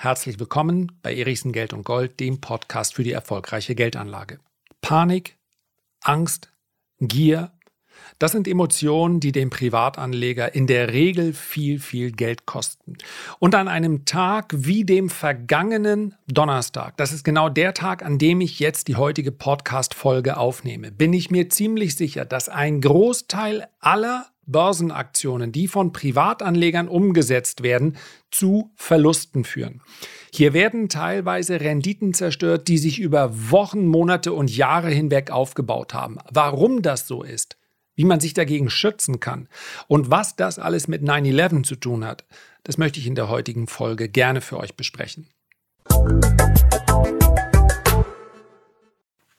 Herzlich willkommen bei Erichsen Geld und Gold, dem Podcast für die erfolgreiche Geldanlage. Panik, Angst, Gier, das sind Emotionen, die dem Privatanleger in der Regel viel, viel Geld kosten. Und an einem Tag wie dem vergangenen Donnerstag, das ist genau der Tag, an dem ich jetzt die heutige Podcast-Folge aufnehme, bin ich mir ziemlich sicher, dass ein Großteil aller Börsenaktionen, die von Privatanlegern umgesetzt werden, zu Verlusten führen. Hier werden teilweise Renditen zerstört, die sich über Wochen, Monate und Jahre hinweg aufgebaut haben. Warum das so ist, wie man sich dagegen schützen kann und was das alles mit 9-11 zu tun hat, das möchte ich in der heutigen Folge gerne für euch besprechen.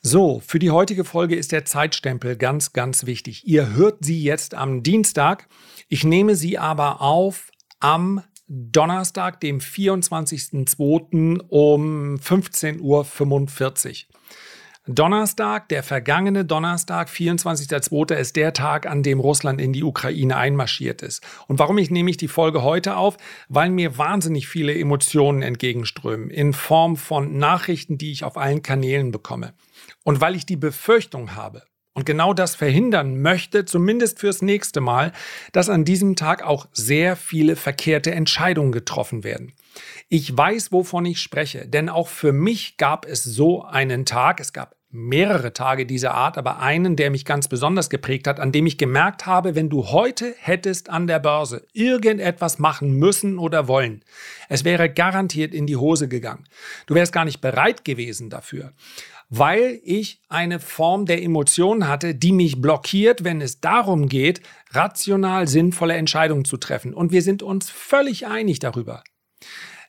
So, für die heutige Folge ist der Zeitstempel ganz, ganz wichtig. Ihr hört sie jetzt am Dienstag. Ich nehme sie aber auf am Donnerstag, dem 24.02. um 15.45 Uhr. Donnerstag, der vergangene Donnerstag, 24.02. ist der Tag, an dem Russland in die Ukraine einmarschiert ist. Und warum ich nehme ich die Folge heute auf? Weil mir wahnsinnig viele Emotionen entgegenströmen in Form von Nachrichten, die ich auf allen Kanälen bekomme. Und weil ich die Befürchtung habe, und genau das verhindern möchte, zumindest fürs nächste Mal, dass an diesem Tag auch sehr viele verkehrte Entscheidungen getroffen werden. Ich weiß, wovon ich spreche, denn auch für mich gab es so einen Tag, es gab mehrere Tage dieser Art, aber einen, der mich ganz besonders geprägt hat, an dem ich gemerkt habe, wenn du heute hättest an der Börse irgendetwas machen müssen oder wollen, es wäre garantiert in die Hose gegangen. Du wärst gar nicht bereit gewesen dafür weil ich eine Form der Emotion hatte, die mich blockiert, wenn es darum geht, rational sinnvolle Entscheidungen zu treffen. Und wir sind uns völlig einig darüber,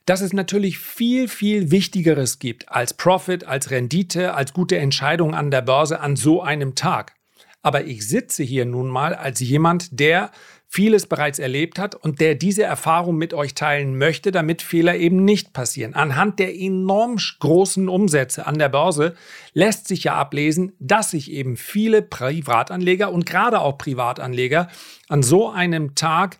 dass es natürlich viel, viel Wichtigeres gibt als Profit, als Rendite, als gute Entscheidungen an der Börse an so einem Tag. Aber ich sitze hier nun mal als jemand, der vieles bereits erlebt hat und der diese Erfahrung mit euch teilen möchte, damit Fehler eben nicht passieren. Anhand der enorm großen Umsätze an der Börse lässt sich ja ablesen, dass sich eben viele Privatanleger und gerade auch Privatanleger an so einem Tag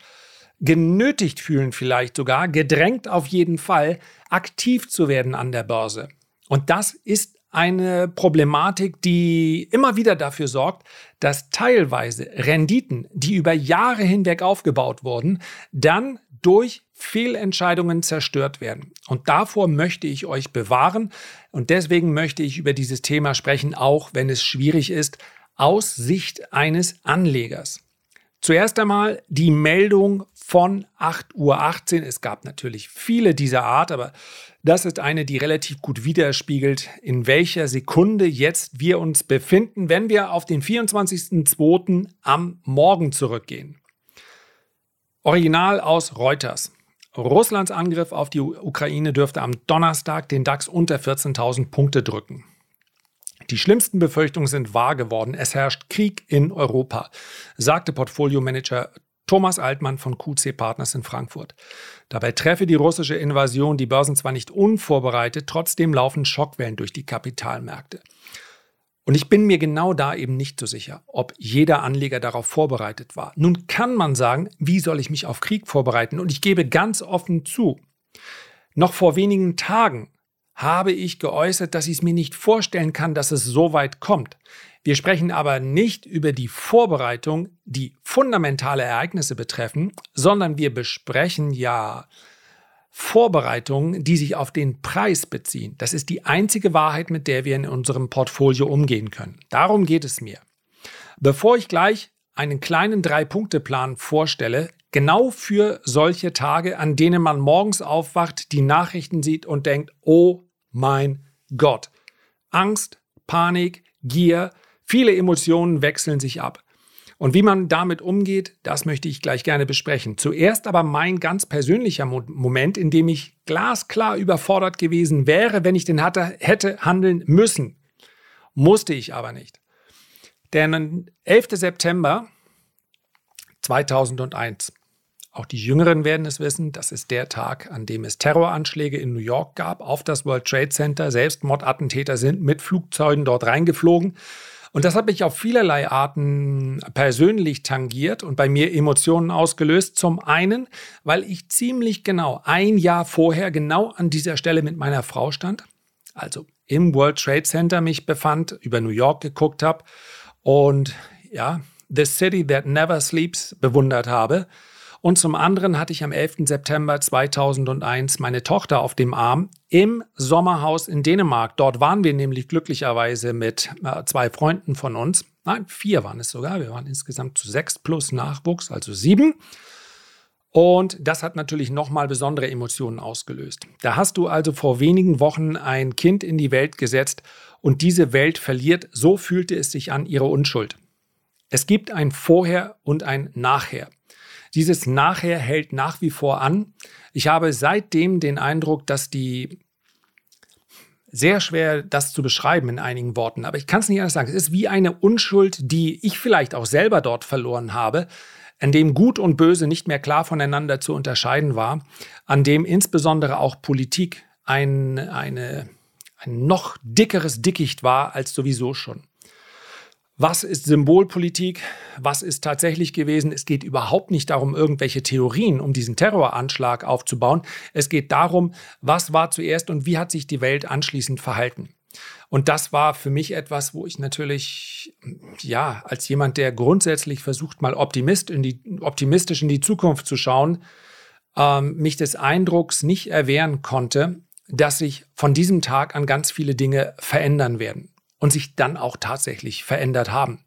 genötigt fühlen, vielleicht sogar gedrängt auf jeden Fall, aktiv zu werden an der Börse. Und das ist eine Problematik, die immer wieder dafür sorgt, dass teilweise Renditen, die über Jahre hinweg aufgebaut wurden, dann durch Fehlentscheidungen zerstört werden. Und davor möchte ich euch bewahren. Und deswegen möchte ich über dieses Thema sprechen, auch wenn es schwierig ist, aus Sicht eines Anlegers. Zuerst einmal die Meldung von 8.18 Uhr. Es gab natürlich viele dieser Art, aber das ist eine, die relativ gut widerspiegelt, in welcher Sekunde jetzt wir uns befinden, wenn wir auf den 24.02. am Morgen zurückgehen. Original aus Reuters. Russlands Angriff auf die Ukraine dürfte am Donnerstag den DAX unter 14.000 Punkte drücken. Die schlimmsten Befürchtungen sind wahr geworden. Es herrscht Krieg in Europa, sagte Portfolio-Manager Thomas Altmann von QC Partners in Frankfurt. Dabei treffe die russische Invasion die Börsen zwar nicht unvorbereitet, trotzdem laufen Schockwellen durch die Kapitalmärkte. Und ich bin mir genau da eben nicht so sicher, ob jeder Anleger darauf vorbereitet war. Nun kann man sagen, wie soll ich mich auf Krieg vorbereiten? Und ich gebe ganz offen zu, noch vor wenigen Tagen habe ich geäußert, dass ich es mir nicht vorstellen kann, dass es so weit kommt. Wir sprechen aber nicht über die Vorbereitung, die fundamentale Ereignisse betreffen, sondern wir besprechen ja Vorbereitungen, die sich auf den Preis beziehen. Das ist die einzige Wahrheit, mit der wir in unserem Portfolio umgehen können. Darum geht es mir. Bevor ich gleich einen kleinen Drei-Punkte-Plan vorstelle, genau für solche Tage, an denen man morgens aufwacht, die Nachrichten sieht und denkt, oh mein Gott. Angst, Panik, Gier, viele Emotionen wechseln sich ab. Und wie man damit umgeht, das möchte ich gleich gerne besprechen. Zuerst aber mein ganz persönlicher Mo Moment, in dem ich glasklar überfordert gewesen wäre, wenn ich den hatte, hätte handeln müssen. Musste ich aber nicht. Denn 11. September 2001 auch die Jüngeren werden es wissen, das ist der Tag, an dem es Terroranschläge in New York gab auf das World Trade Center. Selbstmordattentäter sind mit Flugzeugen dort reingeflogen. Und das habe ich auf vielerlei Arten persönlich tangiert und bei mir Emotionen ausgelöst. Zum einen, weil ich ziemlich genau ein Jahr vorher genau an dieser Stelle mit meiner Frau stand, also im World Trade Center mich befand, über New York geguckt habe und ja, The City That Never Sleeps bewundert habe. Und zum anderen hatte ich am 11. September 2001 meine Tochter auf dem Arm im Sommerhaus in Dänemark. Dort waren wir nämlich glücklicherweise mit äh, zwei Freunden von uns. Nein, vier waren es sogar. Wir waren insgesamt zu sechs plus Nachwuchs, also sieben. Und das hat natürlich nochmal besondere Emotionen ausgelöst. Da hast du also vor wenigen Wochen ein Kind in die Welt gesetzt und diese Welt verliert, so fühlte es sich an, ihre Unschuld. Es gibt ein Vorher und ein Nachher. Dieses Nachher hält nach wie vor an. Ich habe seitdem den Eindruck, dass die sehr schwer, das zu beschreiben in einigen Worten, aber ich kann es nicht anders sagen. Es ist wie eine Unschuld, die ich vielleicht auch selber dort verloren habe, an dem Gut und Böse nicht mehr klar voneinander zu unterscheiden war, an dem insbesondere auch Politik ein, eine, ein noch dickeres Dickicht war als sowieso schon. Was ist Symbolpolitik? Was ist tatsächlich gewesen? Es geht überhaupt nicht darum, irgendwelche Theorien um diesen Terroranschlag aufzubauen. Es geht darum, was war zuerst und wie hat sich die Welt anschließend verhalten. Und das war für mich etwas, wo ich natürlich, ja, als jemand, der grundsätzlich versucht, mal Optimist in die, optimistisch in die Zukunft zu schauen, ähm, mich des Eindrucks nicht erwehren konnte, dass sich von diesem Tag an ganz viele Dinge verändern werden und sich dann auch tatsächlich verändert haben.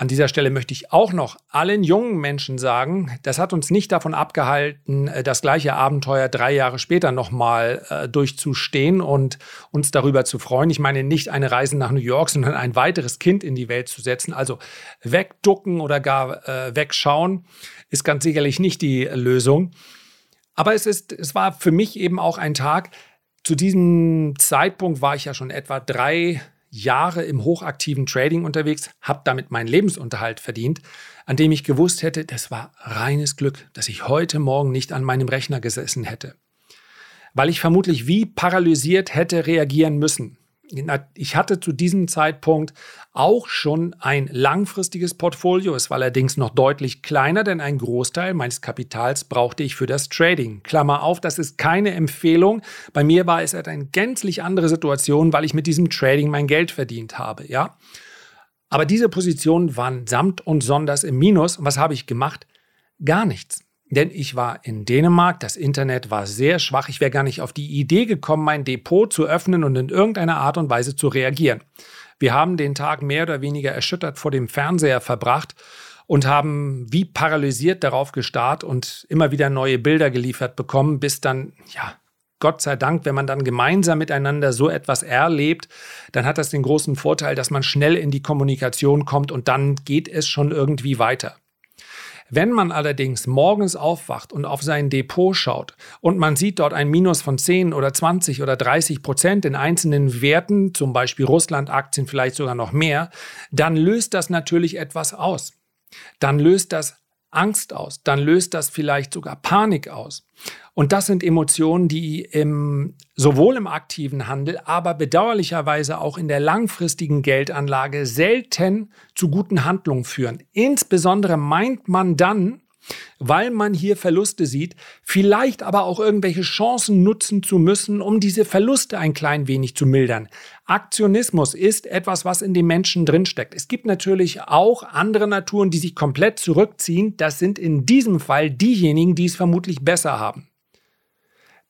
An dieser Stelle möchte ich auch noch allen jungen Menschen sagen, das hat uns nicht davon abgehalten, äh, das gleiche Abenteuer drei Jahre später nochmal äh, durchzustehen und uns darüber zu freuen. Ich meine nicht eine Reise nach New York, sondern ein weiteres Kind in die Welt zu setzen. Also wegducken oder gar äh, wegschauen ist ganz sicherlich nicht die Lösung. Aber es, ist, es war für mich eben auch ein Tag, zu diesem Zeitpunkt war ich ja schon etwa drei Jahre im hochaktiven Trading unterwegs, habe damit meinen Lebensunterhalt verdient, an dem ich gewusst hätte, das war reines Glück, dass ich heute Morgen nicht an meinem Rechner gesessen hätte. Weil ich vermutlich wie paralysiert hätte reagieren müssen ich hatte zu diesem Zeitpunkt auch schon ein langfristiges Portfolio. Es war allerdings noch deutlich kleiner, denn ein Großteil meines Kapitals brauchte ich für das Trading. Klammer auf, das ist keine Empfehlung. Bei mir war es eine gänzlich andere Situation, weil ich mit diesem Trading mein Geld verdient habe, ja. Aber diese Positionen waren samt und sonders im Minus. Und was habe ich gemacht? Gar nichts. Denn ich war in Dänemark, das Internet war sehr schwach, ich wäre gar nicht auf die Idee gekommen, mein Depot zu öffnen und in irgendeiner Art und Weise zu reagieren. Wir haben den Tag mehr oder weniger erschüttert vor dem Fernseher verbracht und haben wie paralysiert darauf gestarrt und immer wieder neue Bilder geliefert bekommen, bis dann, ja, Gott sei Dank, wenn man dann gemeinsam miteinander so etwas erlebt, dann hat das den großen Vorteil, dass man schnell in die Kommunikation kommt und dann geht es schon irgendwie weiter. Wenn man allerdings morgens aufwacht und auf sein Depot schaut und man sieht dort ein Minus von 10 oder 20 oder 30 Prozent in einzelnen Werten, zum Beispiel Russland-Aktien vielleicht sogar noch mehr, dann löst das natürlich etwas aus. Dann löst das Angst aus, dann löst das vielleicht sogar Panik aus. Und das sind Emotionen, die im, sowohl im aktiven Handel, aber bedauerlicherweise auch in der langfristigen Geldanlage selten zu guten Handlungen führen. Insbesondere meint man dann, weil man hier Verluste sieht, vielleicht aber auch irgendwelche Chancen nutzen zu müssen, um diese Verluste ein klein wenig zu mildern. Aktionismus ist etwas, was in den Menschen drinsteckt. Es gibt natürlich auch andere Naturen, die sich komplett zurückziehen. Das sind in diesem Fall diejenigen, die es vermutlich besser haben.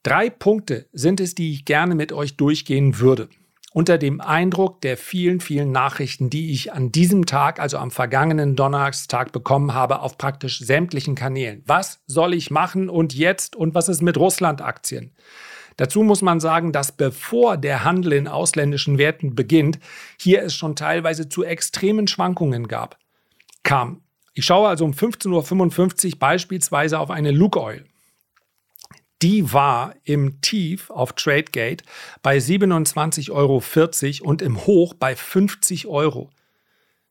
Drei Punkte sind es, die ich gerne mit euch durchgehen würde unter dem Eindruck der vielen, vielen Nachrichten, die ich an diesem Tag, also am vergangenen Donnerstag bekommen habe, auf praktisch sämtlichen Kanälen. Was soll ich machen und jetzt und was ist mit Russland-Aktien? Dazu muss man sagen, dass bevor der Handel in ausländischen Werten beginnt, hier es schon teilweise zu extremen Schwankungen gab. Kam. Ich schaue also um 15.55 Uhr beispielsweise auf eine Luke Oil die war im Tief auf Tradegate bei 27,40 Euro und im Hoch bei 50 Euro.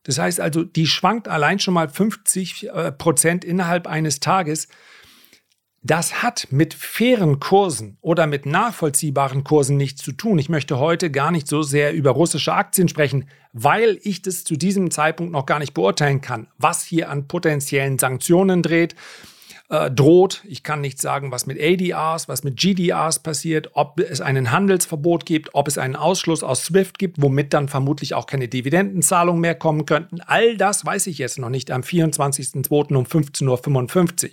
Das heißt also, die schwankt allein schon mal 50 äh, Prozent innerhalb eines Tages. Das hat mit fairen Kursen oder mit nachvollziehbaren Kursen nichts zu tun. Ich möchte heute gar nicht so sehr über russische Aktien sprechen, weil ich das zu diesem Zeitpunkt noch gar nicht beurteilen kann, was hier an potenziellen Sanktionen dreht, äh, droht. Ich kann nicht sagen, was mit ADRs, was mit GDRs passiert, ob es einen Handelsverbot gibt, ob es einen Ausschluss aus SWIFT gibt, womit dann vermutlich auch keine Dividendenzahlungen mehr kommen könnten. All das weiß ich jetzt noch nicht am 24.02. um 15.55 Uhr.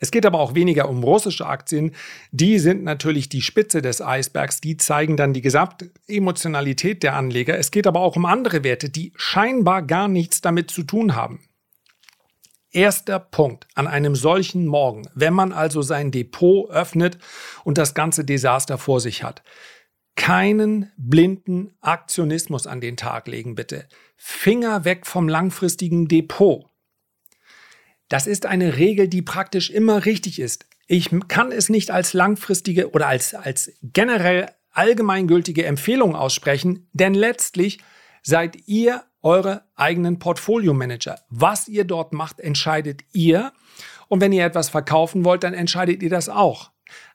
Es geht aber auch weniger um russische Aktien. Die sind natürlich die Spitze des Eisbergs. Die zeigen dann die Gesamtemotionalität der Anleger. Es geht aber auch um andere Werte, die scheinbar gar nichts damit zu tun haben. Erster Punkt an einem solchen Morgen, wenn man also sein Depot öffnet und das ganze Desaster vor sich hat. Keinen blinden Aktionismus an den Tag legen, bitte. Finger weg vom langfristigen Depot. Das ist eine Regel, die praktisch immer richtig ist. Ich kann es nicht als langfristige oder als, als generell allgemeingültige Empfehlung aussprechen, denn letztlich seid ihr eure eigenen Portfolio-Manager. Was ihr dort macht, entscheidet ihr. Und wenn ihr etwas verkaufen wollt, dann entscheidet ihr das auch.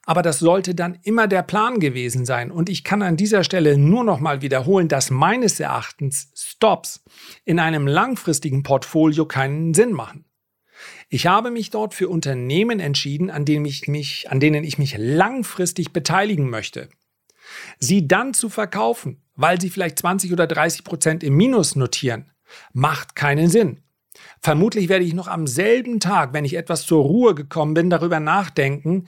Aber das sollte dann immer der Plan gewesen sein. Und ich kann an dieser Stelle nur noch mal wiederholen, dass meines Erachtens Stops in einem langfristigen Portfolio keinen Sinn machen. Ich habe mich dort für Unternehmen entschieden, an denen ich mich, an denen ich mich langfristig beteiligen möchte. Sie dann zu verkaufen, weil sie vielleicht 20 oder 30 Prozent im Minus notieren, macht keinen Sinn. Vermutlich werde ich noch am selben Tag, wenn ich etwas zur Ruhe gekommen bin, darüber nachdenken,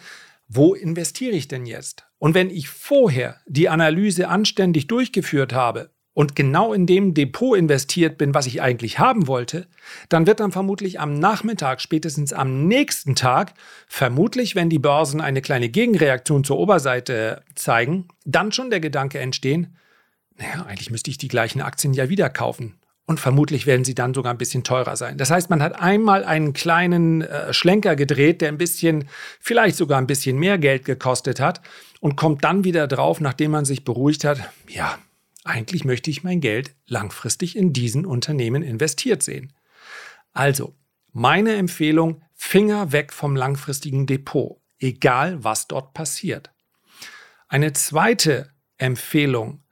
wo investiere ich denn jetzt? Und wenn ich vorher die Analyse anständig durchgeführt habe und genau in dem Depot investiert bin, was ich eigentlich haben wollte, dann wird dann vermutlich am Nachmittag, spätestens am nächsten Tag, vermutlich, wenn die Börsen eine kleine Gegenreaktion zur Oberseite zeigen, dann schon der Gedanke entstehen, naja, eigentlich müsste ich die gleichen Aktien ja wieder kaufen. Und vermutlich werden sie dann sogar ein bisschen teurer sein. Das heißt, man hat einmal einen kleinen äh, Schlenker gedreht, der ein bisschen, vielleicht sogar ein bisschen mehr Geld gekostet hat und kommt dann wieder drauf, nachdem man sich beruhigt hat, ja, eigentlich möchte ich mein Geld langfristig in diesen Unternehmen investiert sehen. Also, meine Empfehlung, Finger weg vom langfristigen Depot, egal was dort passiert. Eine zweite Empfehlung,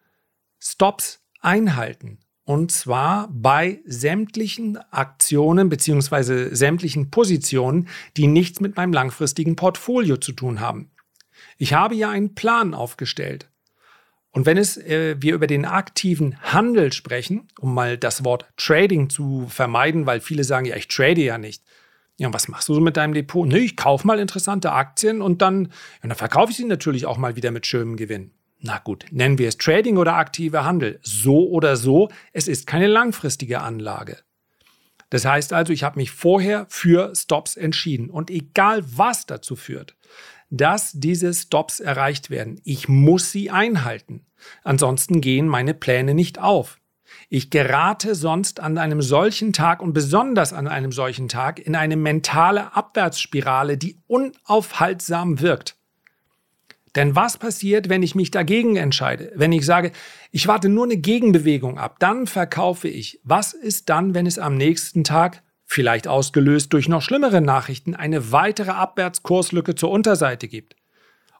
Stops einhalten. Und zwar bei sämtlichen Aktionen bzw. sämtlichen Positionen, die nichts mit meinem langfristigen Portfolio zu tun haben. Ich habe ja einen Plan aufgestellt. Und wenn es, äh, wir über den aktiven Handel sprechen, um mal das Wort Trading zu vermeiden, weil viele sagen, ja, ich trade ja nicht. Ja, was machst du so mit deinem Depot? Nee, ich kaufe mal interessante Aktien und dann, ja, dann verkaufe ich sie natürlich auch mal wieder mit schönem Gewinn. Na gut, nennen wir es Trading oder aktiver Handel. So oder so, es ist keine langfristige Anlage. Das heißt also, ich habe mich vorher für Stops entschieden. Und egal was dazu führt, dass diese Stops erreicht werden. Ich muss sie einhalten. Ansonsten gehen meine Pläne nicht auf. Ich gerate sonst an einem solchen Tag und besonders an einem solchen Tag in eine mentale Abwärtsspirale, die unaufhaltsam wirkt. Denn was passiert, wenn ich mich dagegen entscheide? Wenn ich sage, ich warte nur eine Gegenbewegung ab, dann verkaufe ich. Was ist dann, wenn es am nächsten Tag vielleicht ausgelöst durch noch schlimmere Nachrichten, eine weitere Abwärtskurslücke zur Unterseite gibt.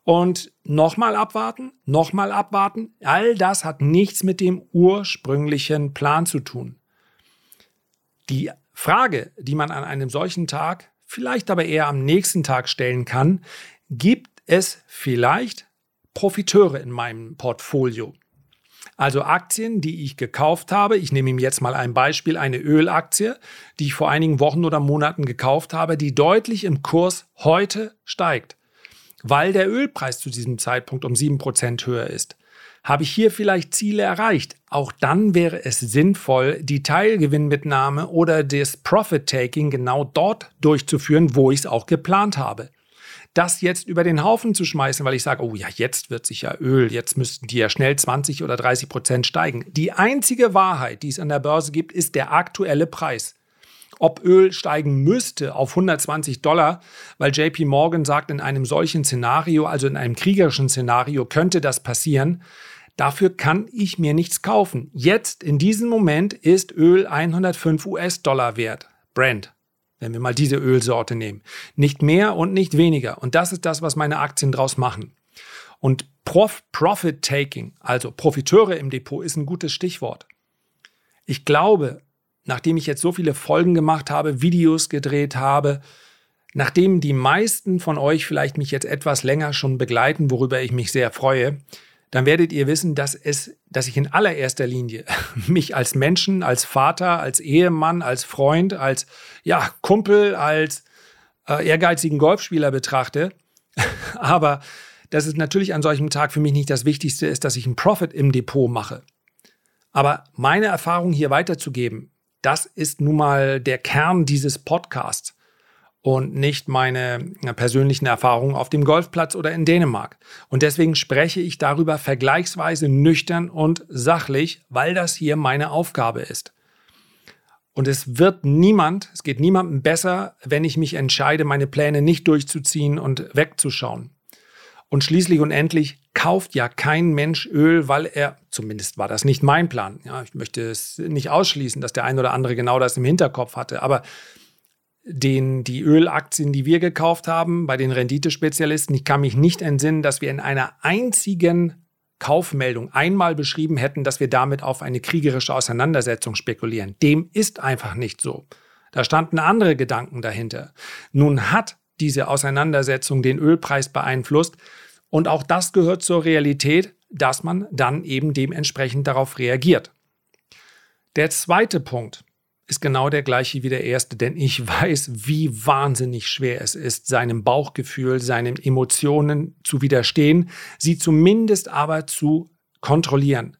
Und nochmal abwarten, nochmal abwarten, all das hat nichts mit dem ursprünglichen Plan zu tun. Die Frage, die man an einem solchen Tag, vielleicht aber eher am nächsten Tag stellen kann, gibt es vielleicht Profiteure in meinem Portfolio? Also Aktien, die ich gekauft habe. Ich nehme ihm jetzt mal ein Beispiel, eine Ölaktie, die ich vor einigen Wochen oder Monaten gekauft habe, die deutlich im Kurs heute steigt, weil der Ölpreis zu diesem Zeitpunkt um 7% höher ist. Habe ich hier vielleicht Ziele erreicht? Auch dann wäre es sinnvoll, die Teilgewinnmitnahme oder das Profit-Taking genau dort durchzuführen, wo ich es auch geplant habe das jetzt über den Haufen zu schmeißen, weil ich sage, oh ja, jetzt wird sich ja Öl, jetzt müssten die ja schnell 20 oder 30 Prozent steigen. Die einzige Wahrheit, die es an der Börse gibt, ist der aktuelle Preis. Ob Öl steigen müsste auf 120 Dollar, weil JP Morgan sagt, in einem solchen Szenario, also in einem kriegerischen Szenario, könnte das passieren. Dafür kann ich mir nichts kaufen. Jetzt, in diesem Moment, ist Öl 105 US-Dollar wert. Brent. Wenn wir mal diese Ölsorte nehmen. Nicht mehr und nicht weniger. Und das ist das, was meine Aktien draus machen. Und Prof Profit Taking, also Profiteure im Depot, ist ein gutes Stichwort. Ich glaube, nachdem ich jetzt so viele Folgen gemacht habe, Videos gedreht habe, nachdem die meisten von euch vielleicht mich jetzt etwas länger schon begleiten, worüber ich mich sehr freue, dann werdet ihr wissen, dass es, dass ich in allererster Linie mich als Menschen, als Vater, als Ehemann, als Freund, als ja, Kumpel, als äh, ehrgeizigen Golfspieler betrachte. Aber dass es natürlich an solchem Tag für mich nicht das Wichtigste ist, dass ich einen Profit im Depot mache. Aber meine Erfahrung hier weiterzugeben, das ist nun mal der Kern dieses Podcasts und nicht meine persönlichen Erfahrungen auf dem Golfplatz oder in Dänemark. Und deswegen spreche ich darüber vergleichsweise nüchtern und sachlich, weil das hier meine Aufgabe ist. Und es wird niemand, es geht niemandem besser, wenn ich mich entscheide, meine Pläne nicht durchzuziehen und wegzuschauen. Und schließlich und endlich kauft ja kein Mensch Öl, weil er, zumindest war das nicht mein Plan. Ja, ich möchte es nicht ausschließen, dass der ein oder andere genau das im Hinterkopf hatte. Aber den, die Ölaktien, die wir gekauft haben, bei den Renditespezialisten, ich kann mich nicht entsinnen, dass wir in einer einzigen Kaufmeldung einmal beschrieben hätten, dass wir damit auf eine kriegerische Auseinandersetzung spekulieren. Dem ist einfach nicht so. Da standen andere Gedanken dahinter. Nun hat diese Auseinandersetzung den Ölpreis beeinflusst und auch das gehört zur Realität, dass man dann eben dementsprechend darauf reagiert. Der zweite Punkt, ist genau der gleiche wie der erste, denn ich weiß, wie wahnsinnig schwer es ist, seinem Bauchgefühl, seinen Emotionen zu widerstehen, sie zumindest aber zu kontrollieren.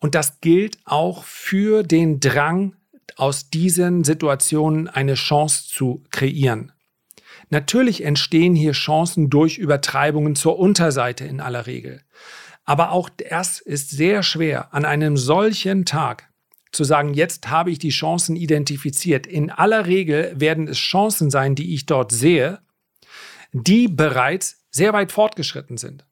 Und das gilt auch für den Drang, aus diesen Situationen eine Chance zu kreieren. Natürlich entstehen hier Chancen durch Übertreibungen zur Unterseite in aller Regel. Aber auch das ist sehr schwer an einem solchen Tag zu sagen, jetzt habe ich die Chancen identifiziert. In aller Regel werden es Chancen sein, die ich dort sehe, die bereits sehr weit fortgeschritten sind.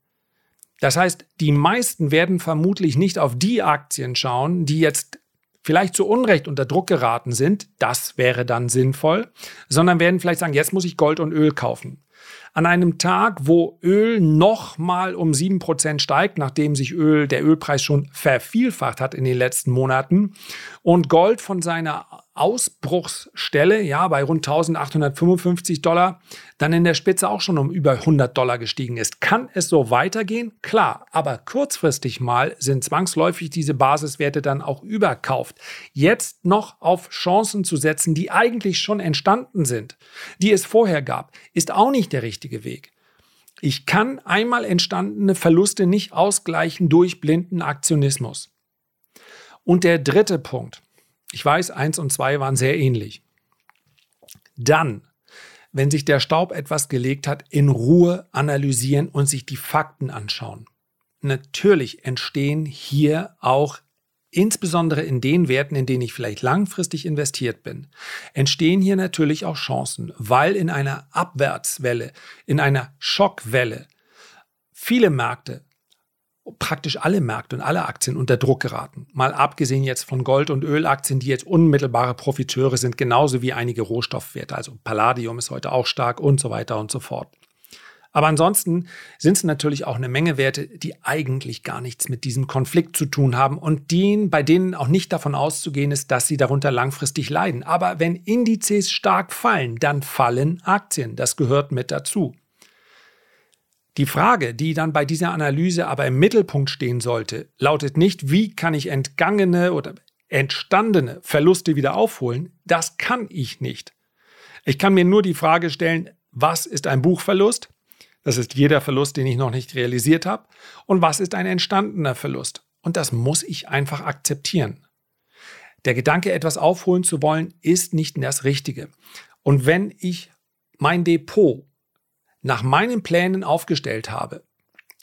Das heißt, die meisten werden vermutlich nicht auf die Aktien schauen, die jetzt vielleicht zu Unrecht unter Druck geraten sind, das wäre dann sinnvoll, sondern werden vielleicht sagen, jetzt muss ich Gold und Öl kaufen an einem Tag, wo Öl nochmal um 7% steigt, nachdem sich Öl, der Ölpreis schon vervielfacht hat in den letzten Monaten und Gold von seiner Ausbruchsstelle, ja, bei rund 1855 Dollar, dann in der Spitze auch schon um über 100 Dollar gestiegen ist. Kann es so weitergehen? Klar, aber kurzfristig mal sind zwangsläufig diese Basiswerte dann auch überkauft. Jetzt noch auf Chancen zu setzen, die eigentlich schon entstanden sind, die es vorher gab, ist auch nicht der richtige Weg. Ich kann einmal entstandene Verluste nicht ausgleichen durch blinden Aktionismus. Und der dritte Punkt, ich weiß, eins und zwei waren sehr ähnlich. Dann, wenn sich der Staub etwas gelegt hat, in Ruhe analysieren und sich die Fakten anschauen. Natürlich entstehen hier auch insbesondere in den Werten, in denen ich vielleicht langfristig investiert bin, entstehen hier natürlich auch Chancen, weil in einer Abwärtswelle, in einer Schockwelle viele Märkte praktisch alle Märkte und alle Aktien unter Druck geraten. Mal abgesehen jetzt von Gold- und Ölaktien, die jetzt unmittelbare Profiteure sind, genauso wie einige Rohstoffwerte. Also Palladium ist heute auch stark und so weiter und so fort. Aber ansonsten sind es natürlich auch eine Menge Werte, die eigentlich gar nichts mit diesem Konflikt zu tun haben und denen, bei denen auch nicht davon auszugehen ist, dass sie darunter langfristig leiden. Aber wenn Indizes stark fallen, dann fallen Aktien. Das gehört mit dazu. Die Frage, die dann bei dieser Analyse aber im Mittelpunkt stehen sollte, lautet nicht, wie kann ich entgangene oder entstandene Verluste wieder aufholen? Das kann ich nicht. Ich kann mir nur die Frage stellen, was ist ein Buchverlust? Das ist jeder Verlust, den ich noch nicht realisiert habe. Und was ist ein entstandener Verlust? Und das muss ich einfach akzeptieren. Der Gedanke, etwas aufholen zu wollen, ist nicht das Richtige. Und wenn ich mein Depot nach meinen Plänen aufgestellt habe.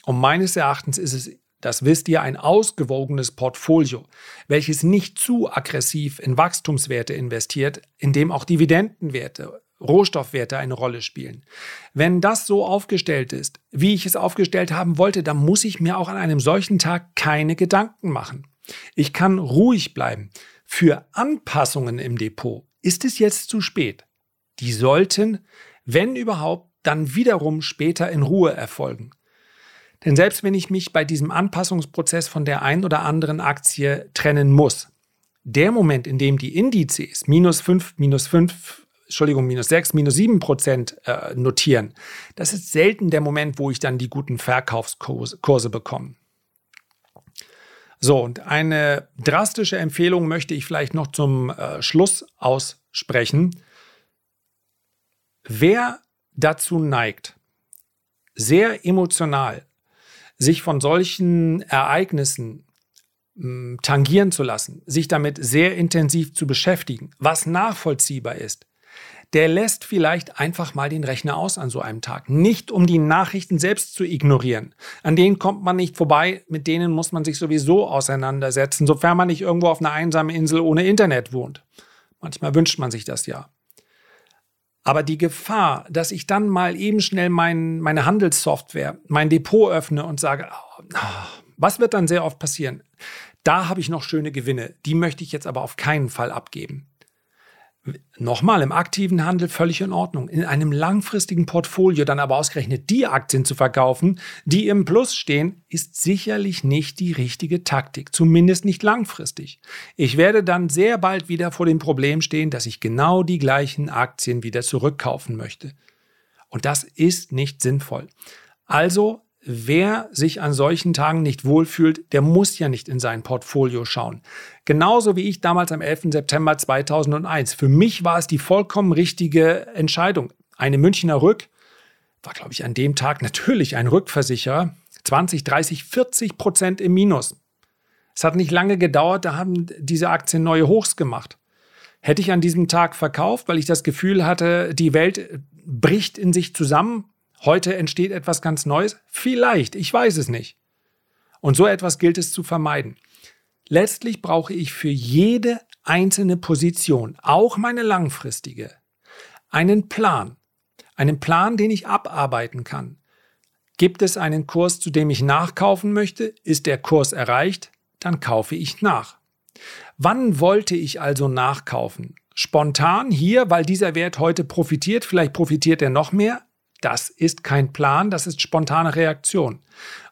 Und meines Erachtens ist es, das wisst ihr, ein ausgewogenes Portfolio, welches nicht zu aggressiv in Wachstumswerte investiert, in dem auch Dividendenwerte, Rohstoffwerte eine Rolle spielen. Wenn das so aufgestellt ist, wie ich es aufgestellt haben wollte, dann muss ich mir auch an einem solchen Tag keine Gedanken machen. Ich kann ruhig bleiben. Für Anpassungen im Depot ist es jetzt zu spät. Die sollten, wenn überhaupt, dann wiederum später in Ruhe erfolgen. Denn selbst wenn ich mich bei diesem Anpassungsprozess von der einen oder anderen Aktie trennen muss, der Moment, in dem die Indizes minus 5, minus 5, Entschuldigung, minus 6, minus 7 Prozent äh, notieren, das ist selten der Moment, wo ich dann die guten Verkaufskurse bekomme. So, und eine drastische Empfehlung möchte ich vielleicht noch zum äh, Schluss aussprechen. Wer dazu neigt, sehr emotional sich von solchen Ereignissen mh, tangieren zu lassen, sich damit sehr intensiv zu beschäftigen, was nachvollziehbar ist, der lässt vielleicht einfach mal den Rechner aus an so einem Tag. Nicht um die Nachrichten selbst zu ignorieren. An denen kommt man nicht vorbei, mit denen muss man sich sowieso auseinandersetzen, sofern man nicht irgendwo auf einer einsamen Insel ohne Internet wohnt. Manchmal wünscht man sich das ja. Aber die Gefahr, dass ich dann mal eben schnell mein, meine Handelssoftware, mein Depot öffne und sage, oh, was wird dann sehr oft passieren? Da habe ich noch schöne Gewinne, die möchte ich jetzt aber auf keinen Fall abgeben. Nochmal, im aktiven Handel völlig in Ordnung. In einem langfristigen Portfolio dann aber ausgerechnet die Aktien zu verkaufen, die im Plus stehen, ist sicherlich nicht die richtige Taktik. Zumindest nicht langfristig. Ich werde dann sehr bald wieder vor dem Problem stehen, dass ich genau die gleichen Aktien wieder zurückkaufen möchte. Und das ist nicht sinnvoll. Also wer sich an solchen Tagen nicht wohlfühlt, der muss ja nicht in sein Portfolio schauen. Genauso wie ich damals am 11. September 2001. Für mich war es die vollkommen richtige Entscheidung. Eine Münchner Rück war, glaube ich, an dem Tag natürlich ein Rückversicherer. 20, 30, 40 Prozent im Minus. Es hat nicht lange gedauert, da haben diese Aktien neue Hochs gemacht. Hätte ich an diesem Tag verkauft, weil ich das Gefühl hatte, die Welt bricht in sich zusammen, Heute entsteht etwas ganz Neues? Vielleicht, ich weiß es nicht. Und so etwas gilt es zu vermeiden. Letztlich brauche ich für jede einzelne Position, auch meine langfristige, einen Plan. Einen Plan, den ich abarbeiten kann. Gibt es einen Kurs, zu dem ich nachkaufen möchte? Ist der Kurs erreicht? Dann kaufe ich nach. Wann wollte ich also nachkaufen? Spontan hier, weil dieser Wert heute profitiert, vielleicht profitiert er noch mehr, das ist kein Plan, das ist spontane Reaktion.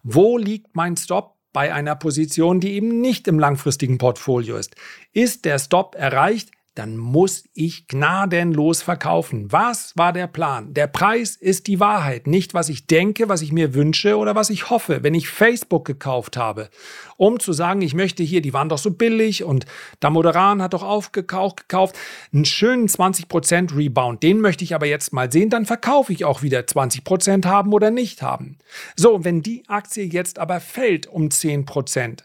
Wo liegt mein Stop bei einer Position, die eben nicht im langfristigen Portfolio ist? Ist der Stop erreicht? Dann muss ich gnadenlos verkaufen. Was war der Plan? Der Preis ist die Wahrheit, nicht was ich denke, was ich mir wünsche oder was ich hoffe. Wenn ich Facebook gekauft habe, um zu sagen, ich möchte hier, die waren doch so billig und Damoderan hat doch aufgekauft, gekauft, einen schönen 20% Rebound, den möchte ich aber jetzt mal sehen, dann verkaufe ich auch wieder 20% haben oder nicht haben. So, wenn die Aktie jetzt aber fällt um 10%,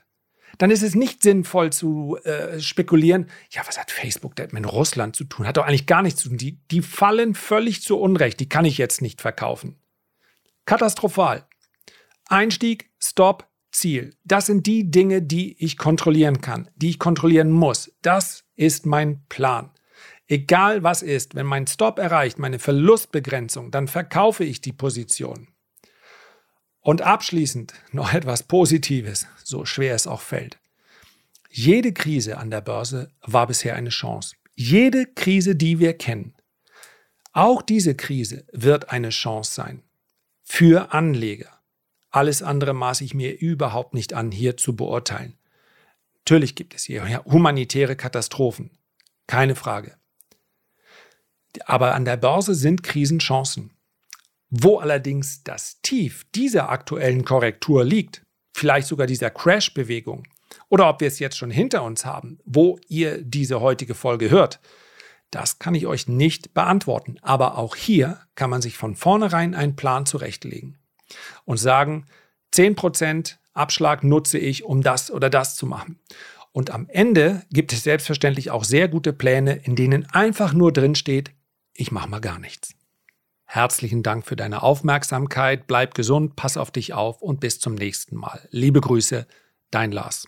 dann ist es nicht sinnvoll zu äh, spekulieren, ja, was hat Facebook denn mit Russland zu tun? Hat doch eigentlich gar nichts zu tun. Die, die fallen völlig zu Unrecht. Die kann ich jetzt nicht verkaufen. Katastrophal. Einstieg, Stop, Ziel. Das sind die Dinge, die ich kontrollieren kann, die ich kontrollieren muss. Das ist mein Plan. Egal was ist, wenn mein Stop erreicht, meine Verlustbegrenzung, dann verkaufe ich die Position. Und abschließend noch etwas Positives, so schwer es auch fällt. Jede Krise an der Börse war bisher eine Chance. Jede Krise, die wir kennen. Auch diese Krise wird eine Chance sein. Für Anleger. Alles andere maße ich mir überhaupt nicht an, hier zu beurteilen. Natürlich gibt es hier humanitäre Katastrophen. Keine Frage. Aber an der Börse sind Krisen Chancen. Wo allerdings das Tief dieser aktuellen Korrektur liegt, vielleicht sogar dieser Crash-Bewegung, oder ob wir es jetzt schon hinter uns haben, wo ihr diese heutige Folge hört, das kann ich euch nicht beantworten. Aber auch hier kann man sich von vornherein einen Plan zurechtlegen und sagen, 10% Abschlag nutze ich, um das oder das zu machen. Und am Ende gibt es selbstverständlich auch sehr gute Pläne, in denen einfach nur drin steht, ich mache mal gar nichts. Herzlichen Dank für deine Aufmerksamkeit. Bleib gesund, pass auf dich auf und bis zum nächsten Mal. Liebe Grüße, dein Lars.